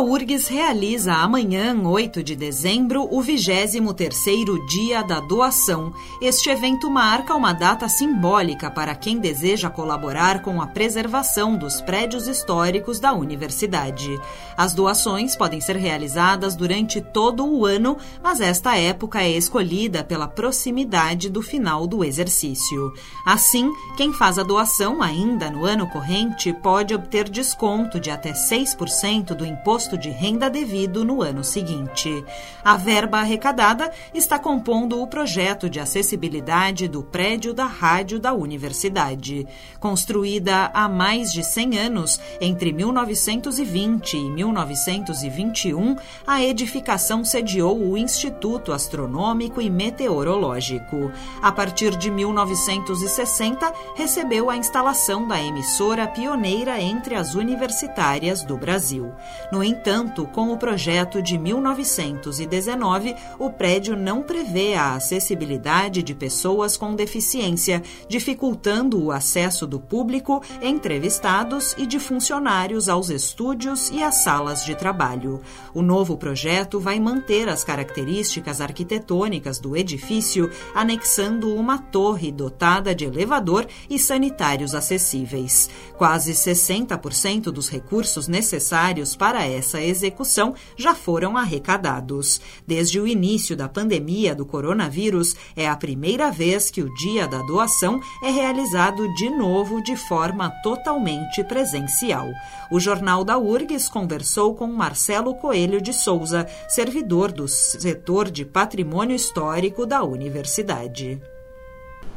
A URGS realiza amanhã, 8 de dezembro, o 23º Dia da Doação. Este evento marca uma data simbólica para quem deseja colaborar com a preservação dos prédios históricos da universidade. As doações podem ser realizadas durante todo o ano, mas esta época é escolhida pela proximidade do final do exercício. Assim, quem faz a doação ainda no ano corrente pode obter desconto de até 6% do imposto imposto de renda devido no ano seguinte. A verba arrecadada está compondo o projeto de acessibilidade do prédio da rádio da universidade. Construída há mais de 100 anos, entre 1920 e 1921, a edificação sediou o Instituto Astronômico e Meteorológico. A partir de 1960, recebeu a instalação da emissora pioneira entre as universitárias do Brasil. No entanto, com o projeto de 1919, o prédio não prevê a acessibilidade de pessoas com deficiência, dificultando o acesso do público, entrevistados e de funcionários aos estúdios e às salas de trabalho. O novo projeto vai manter as características arquitetônicas do edifício, anexando uma torre dotada de elevador e sanitários acessíveis. Quase 60% dos recursos necessários para essa essa execução já foram arrecadados. Desde o início da pandemia do coronavírus, é a primeira vez que o dia da doação é realizado de novo de forma totalmente presencial. O Jornal da URGS conversou com Marcelo Coelho de Souza, servidor do setor de patrimônio histórico da universidade.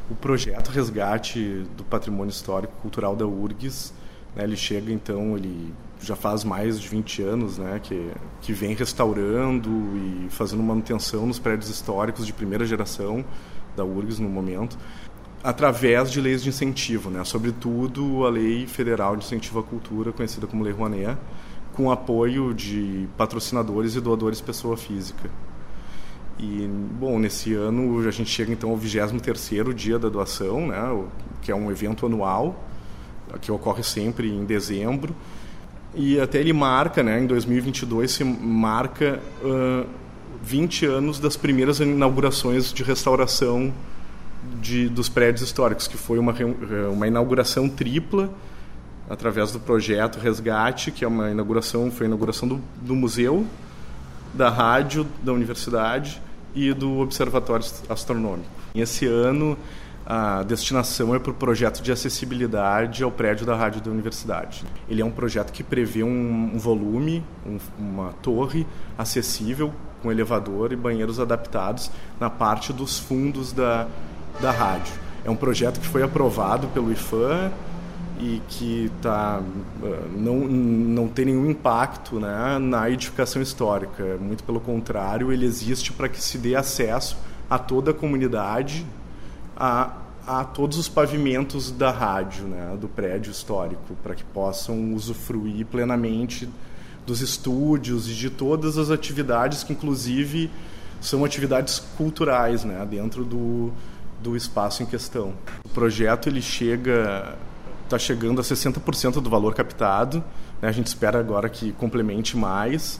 O projeto Resgate do Patrimônio Histórico Cultural da URGS, né, ele chega então, ele já faz mais de 20 anos, né, que, que vem restaurando e fazendo manutenção nos prédios históricos de primeira geração da URGS no momento, através de leis de incentivo, né, sobretudo a Lei Federal de Incentivo à Cultura, conhecida como Lei Rouanet, com apoio de patrocinadores e doadores pessoa física. E, bom, nesse ano a gente chega então ao 23º dia da doação, né, que é um evento anual, que ocorre sempre em dezembro, e até ele marca, né, em 2022 se marca uh, 20 anos das primeiras inaugurações de restauração de, dos prédios históricos, que foi uma, uma inauguração tripla através do projeto Resgate, que é uma inauguração, foi a inauguração do, do museu, da rádio da universidade e do observatório astronômico. Esse ano a destinação é para o projeto de acessibilidade ao prédio da rádio da universidade. Ele é um projeto que prevê um, um volume, um, uma torre acessível com elevador e banheiros adaptados na parte dos fundos da, da rádio. É um projeto que foi aprovado pelo IFAM e que tá, não, não tem nenhum impacto né, na edificação histórica. Muito pelo contrário, ele existe para que se dê acesso a toda a comunidade a, a todos os pavimentos da rádio, né, do prédio histórico, para que possam usufruir plenamente dos estúdios e de todas as atividades que, inclusive, são atividades culturais né, dentro do, do espaço em questão. O projeto ele chega está chegando a 60% do valor captado. Né, a gente espera agora que complemente mais.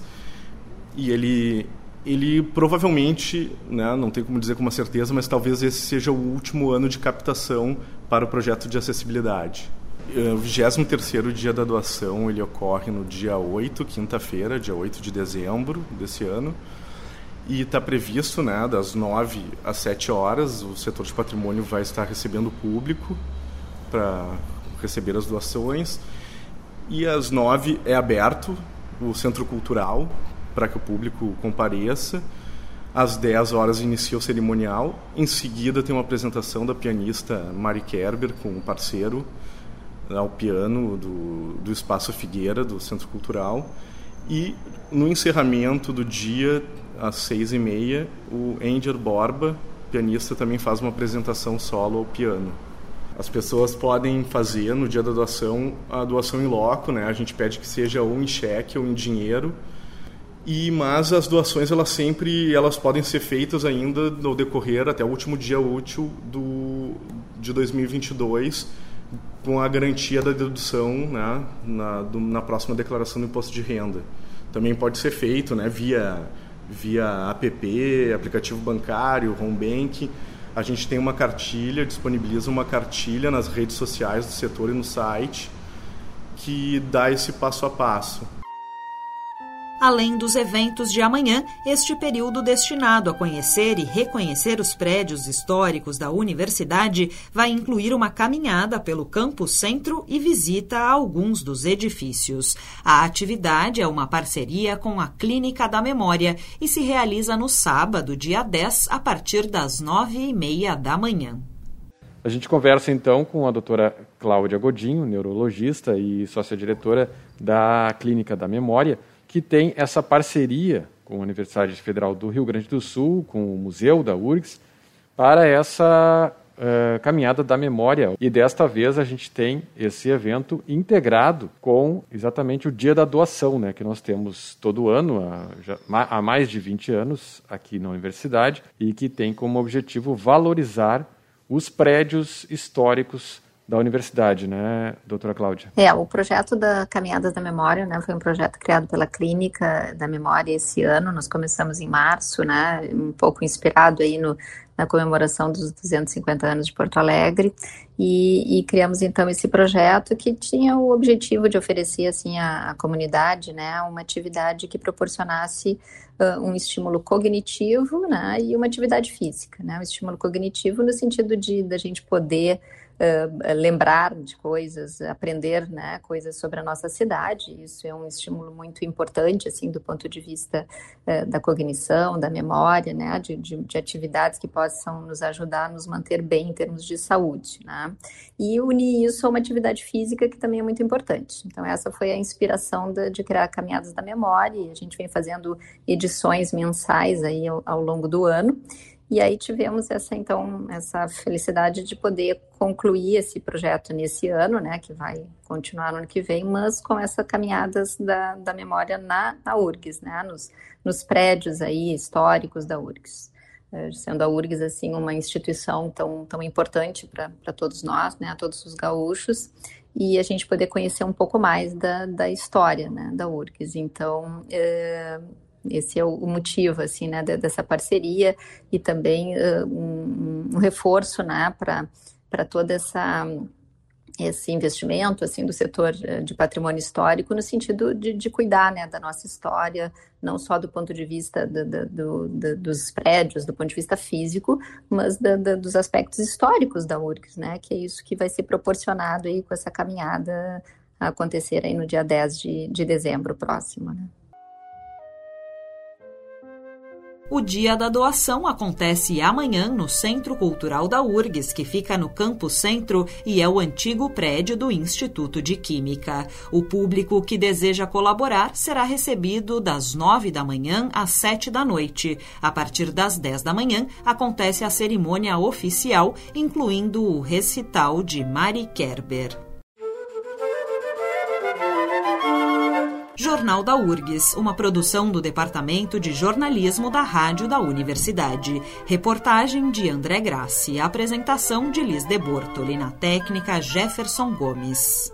E ele ele provavelmente, né, não tem como dizer com uma certeza, mas talvez esse seja o último ano de captação para o projeto de acessibilidade. O 23º dia da doação, ele ocorre no dia 8, quinta-feira, dia 8 de dezembro desse ano, e está previsto, né, das 9 às 7 horas, o setor de patrimônio vai estar recebendo o público para receber as doações, e às 9 é aberto o centro cultural para que o público compareça. Às 10 horas inicia o cerimonial. Em seguida tem uma apresentação da pianista Mari Kerber com um parceiro ao piano do, do Espaço Figueira, do Centro Cultural. E no encerramento do dia, às seis e meia, o Angel Borba, pianista, também faz uma apresentação solo ao piano. As pessoas podem fazer no dia da doação a doação em loco, né? A gente pede que seja ou em cheque ou em dinheiro. E mas as doações elas sempre elas podem ser feitas ainda no decorrer até o último dia útil do de 2022 com a garantia da dedução né, na, do, na próxima declaração do imposto de renda. Também pode ser feito né, via via app, aplicativo bancário, home bank a gente tem uma cartilha, disponibiliza uma cartilha nas redes sociais do setor e no site que dá esse passo a passo. Além dos eventos de amanhã, este período destinado a conhecer e reconhecer os prédios históricos da universidade vai incluir uma caminhada pelo campus centro e visita a alguns dos edifícios. A atividade é uma parceria com a Clínica da Memória e se realiza no sábado, dia 10, a partir das nove e meia da manhã. A gente conversa então com a doutora Cláudia Godinho, neurologista e sócia-diretora da Clínica da Memória que tem essa parceria com a Universidade Federal do Rio Grande do Sul, com o Museu da URGS, para essa uh, caminhada da memória. E desta vez a gente tem esse evento integrado com exatamente o Dia da Doação, né, que nós temos todo ano, há, já, há mais de 20 anos, aqui na universidade, e que tem como objetivo valorizar os prédios históricos da universidade, né, doutora Cláudia? É, o projeto da Caminhadas da Memória, né, foi um projeto criado pela Clínica da Memória esse ano, nós começamos em março, né, um pouco inspirado aí no, na comemoração dos 250 anos de Porto Alegre, e, e, criamos então esse projeto que tinha o objetivo de oferecer assim à, à comunidade, né, uma atividade que proporcionasse uh, um estímulo cognitivo, né, e uma atividade física, né, um estímulo cognitivo no sentido de da gente poder uh, lembrar de coisas, aprender né, coisas sobre a nossa cidade. Isso é um estímulo muito importante, assim, do ponto de vista uh, da cognição, da memória, né, de, de, de, atividades que possam nos ajudar a nos manter bem em termos de saúde. Né? E unir isso a uma atividade física que também é muito importante. Então, essa foi a inspiração de, de criar Caminhadas da Memória, e a gente vem fazendo edições mensais aí ao, ao longo do ano. E aí tivemos essa então essa felicidade de poder concluir esse projeto nesse ano, né, que vai continuar no ano que vem, mas com essa caminhadas da, da memória na, na URGS, né, nos, nos prédios aí históricos da URGS. É, sendo a URGS assim uma instituição tão, tão importante para todos nós, né, a todos os gaúchos, e a gente poder conhecer um pouco mais da, da história né, da URGS. Então, é, esse é o motivo, assim, né, dessa parceria e também uh, um, um, reforço, né, para toda essa esse investimento assim do setor de patrimônio histórico no sentido de, de cuidar né, da nossa história não só do ponto de vista do, do, do, dos prédios do ponto de vista físico mas dos aspectos históricos da URGS né que é isso que vai ser proporcionado aí com essa caminhada a acontecer aí no dia 10 de, de dezembro próximo né? O dia da doação acontece amanhã no Centro Cultural da URGS, que fica no Campo Centro e é o antigo prédio do Instituto de Química. O público que deseja colaborar será recebido das nove da manhã às sete da noite. A partir das dez da manhã acontece a cerimônia oficial, incluindo o recital de Mari Kerber. Jornal da URGS, uma produção do Departamento de Jornalismo da Rádio da Universidade. Reportagem de André Grassi. Apresentação de Liz de Bortoli. Na técnica, Jefferson Gomes.